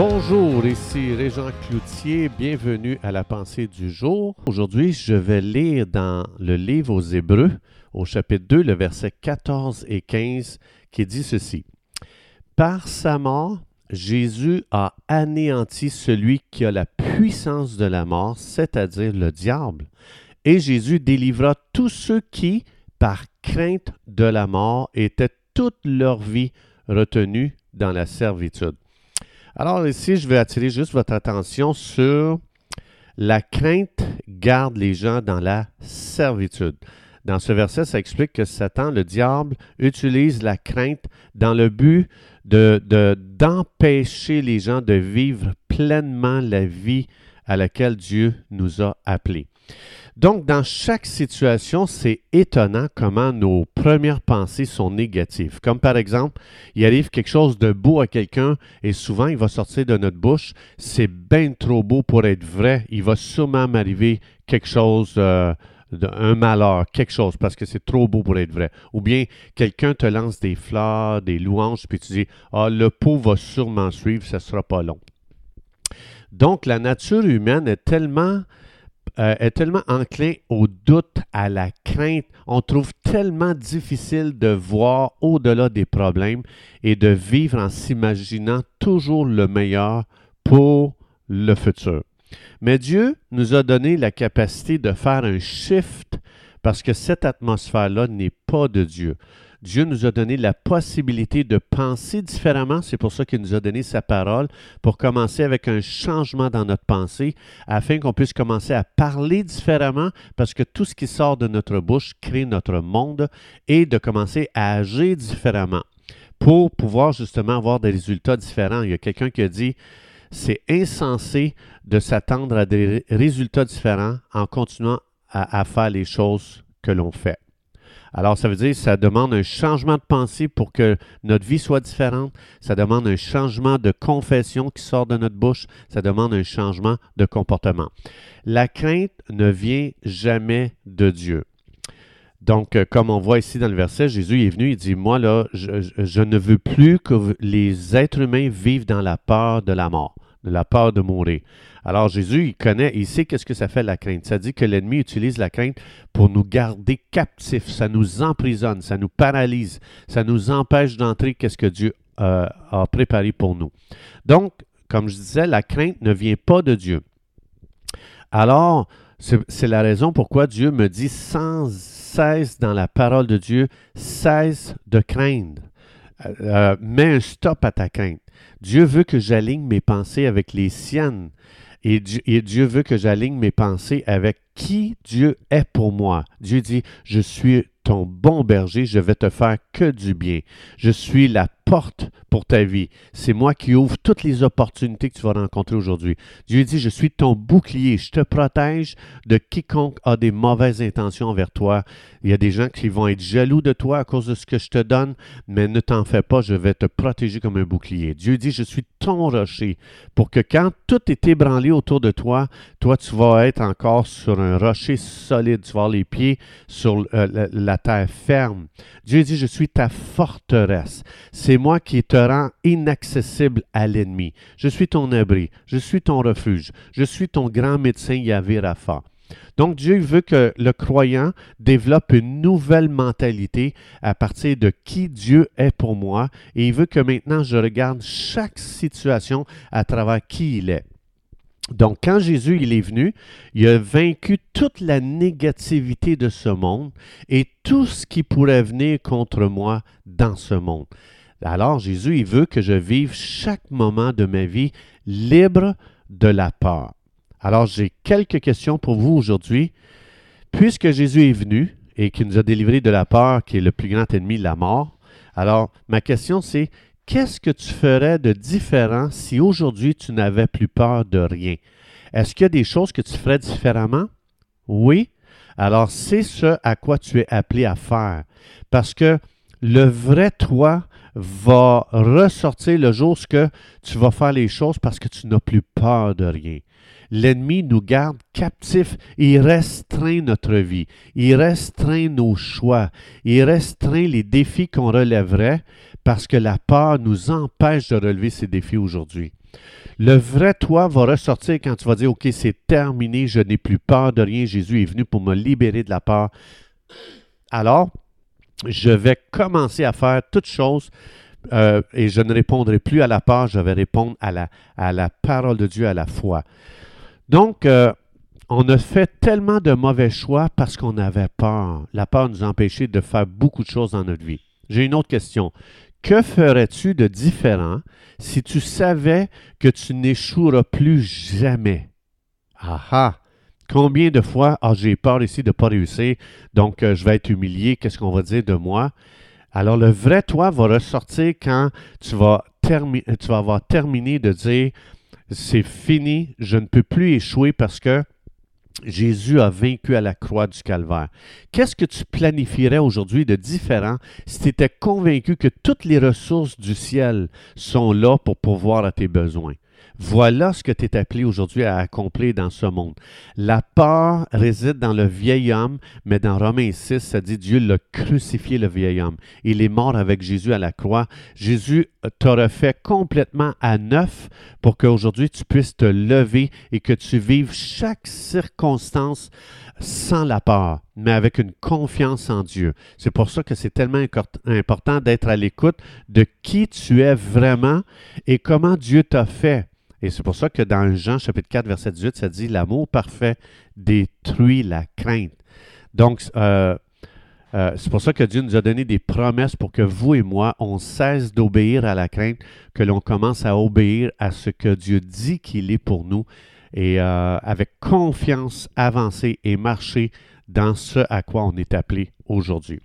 Bonjour, ici Régent Cloutier, bienvenue à la pensée du jour. Aujourd'hui, je vais lire dans le livre aux Hébreux, au chapitre 2, le verset 14 et 15, qui dit ceci. Par sa mort, Jésus a anéanti celui qui a la puissance de la mort, c'est-à-dire le diable. Et Jésus délivra tous ceux qui, par crainte de la mort, étaient toute leur vie retenus dans la servitude. Alors ici, je vais attirer juste votre attention sur la crainte garde les gens dans la servitude. Dans ce verset, ça explique que Satan, le diable, utilise la crainte dans le but de, d'empêcher les gens de vivre pleinement la vie à laquelle Dieu nous a appelés. Donc, dans chaque situation, c'est étonnant comment nos premières pensées sont négatives. Comme par exemple, il arrive quelque chose de beau à quelqu'un et souvent il va sortir de notre bouche, c'est bien trop beau pour être vrai, il va sûrement m'arriver quelque chose, euh, un malheur, quelque chose, parce que c'est trop beau pour être vrai. Ou bien quelqu'un te lance des fleurs, des louanges, puis tu dis, ah, le pot va sûrement suivre, ça ne sera pas long. Donc, la nature humaine est tellement euh, est tellement enclin au doute, à la crainte. On trouve tellement difficile de voir au-delà des problèmes et de vivre en s'imaginant toujours le meilleur pour le futur. Mais Dieu nous a donné la capacité de faire un shift parce que cette atmosphère-là n'est pas de Dieu. Dieu nous a donné la possibilité de penser différemment. C'est pour ça qu'il nous a donné sa parole, pour commencer avec un changement dans notre pensée, afin qu'on puisse commencer à parler différemment, parce que tout ce qui sort de notre bouche crée notre monde, et de commencer à agir différemment pour pouvoir justement avoir des résultats différents. Il y a quelqu'un qui a dit, c'est insensé de s'attendre à des résultats différents en continuant à, faire les choses que l'on fait. Alors, ça veut dire que ça demande un changement de pensée pour que notre vie soit différente. Ça demande un changement de confession qui sort de notre bouche. Ça demande un changement de comportement. La crainte ne vient jamais de Dieu. Donc, euh, comme on voit ici dans le verset, Jésus est venu, il dit, moi là, je, je ne veux plus que les êtres humains vivent dans la peur de la mort de la peur de mourir. Alors Jésus, il connaît, il sait qu'est-ce que ça fait la crainte. Ça dit que l'ennemi utilise la crainte pour nous garder captifs, ça nous emprisonne, ça nous paralyse, ça nous empêche d'entrer qu'est-ce que Dieu euh, a préparé pour nous. Donc, comme je disais, la crainte ne vient pas de Dieu. Alors, c'est la raison pourquoi Dieu me dit sans cesse dans la parole de Dieu, cesse de craindre. Euh, euh, mets un stop à ta crainte. Dieu veut que j'aligne mes pensées avec les siennes. Et Dieu, et Dieu, veut que j'aligne mes pensées avec qui Dieu est pour moi. Dieu dit, je suis ton bon berger, je vais te faire que du bien. Je suis la porte pour ta vie. C'est moi qui ouvre toutes les opportunités que tu vas rencontrer aujourd'hui. Dieu dit, je suis ton bouclier, je te protège de quiconque a des mauvaises intentions envers toi. Il y a des gens qui vont être jaloux de toi à cause de ce que je te donne, mais ne t'en fais pas, je vais te protéger comme un bouclier. Dieu dit, je suis ton rocher, pour que quand tout est ébranlé autour de toi, toi, tu vas être encore sur un rocher solide, tu vas avoir les pieds sur euh, la, la terre ferme. Dieu dit, je suis ta forteresse. C'est moi qui te rends inaccessible à l'ennemi. Je suis ton abri, je suis ton refuge, je suis ton grand médecin Yahvé Rapha. Donc Dieu veut que le croyant développe une nouvelle mentalité à partir de qui Dieu est pour moi et il veut que maintenant je regarde chaque situation à travers qui il est. Donc, quand Jésus il est venu, il a vaincu toute la négativité de ce monde et tout ce qui pourrait venir contre moi dans ce monde. Alors Jésus, il veut que je vive chaque moment de ma vie libre de la peur. Alors j'ai quelques questions pour vous aujourd'hui. Puisque Jésus est venu et qu'il nous a délivré de la peur, qui est le plus grand ennemi, la mort, alors ma question c'est, qu'est-ce que tu ferais de différent si aujourd'hui tu n'avais plus peur de rien? Est-ce qu'il y a des choses que tu ferais différemment? Oui. Alors c'est ce à quoi tu es appelé à faire. Parce que le vrai toi va ressortir le jour où tu vas faire les choses parce que tu n'as plus peur de rien. L'ennemi nous garde captifs, il restreint notre vie, il restreint nos choix, il restreint les défis qu'on relèverait parce que la peur nous empêche de relever ces défis aujourd'hui. Le vrai toi va ressortir quand tu vas dire, OK, c'est terminé, je n'ai plus peur de rien, Jésus est venu pour me libérer de la peur. Alors, je vais commencer à faire toutes choses euh, et je ne répondrai plus à la peur, je vais répondre à la, parole de Dieu, à la foi. Donc, euh, on a fait tellement de mauvais choix parce qu'on avait peur. La peur nous empêchait de faire beaucoup de choses dans notre vie. J'ai une autre question. Que ferais-tu de différent si tu savais que tu n'échoueras plus jamais? Ah ah! Combien de fois, ah, j'ai peur ici de ne pas réussir, donc euh, je vais être humilié, qu'est-ce qu'on va dire de moi? Alors, le vrai toi va ressortir quand tu vas, tu vas avoir terminé de dire c'est fini, je ne peux plus échouer parce que Jésus a vaincu à la croix du calvaire. Qu'est-ce que tu planifierais aujourd'hui de différent si tu étais convaincu que toutes les ressources du ciel sont là pour pourvoir à tes besoins? Voilà ce que tu es appelé aujourd'hui à accomplir dans ce monde. La peur réside dans le vieil homme, mais dans Romains 6, ça dit Dieu l'a crucifié, le vieil homme. Il est mort avec Jésus à la croix. Jésus t'a refait complètement à neuf pour qu'aujourd'hui tu puisses te lever et que tu vives chaque circonstance sans la peur, mais avec une confiance en Dieu. C'est pour ça que c'est tellement important d'être à l'écoute de qui tu es vraiment et comment Dieu t'a fait. Et c'est pour ça que dans Jean chapitre 4, verset 18, ça dit L'amour parfait détruit la crainte. Donc, euh, euh, c'est pour ça que Dieu nous a donné des promesses pour que vous et moi, on cesse d'obéir à la crainte, que l'on commence à obéir à ce que Dieu dit qu'il est pour nous et euh, avec confiance avancer et marcher dans ce à quoi on est appelé aujourd'hui.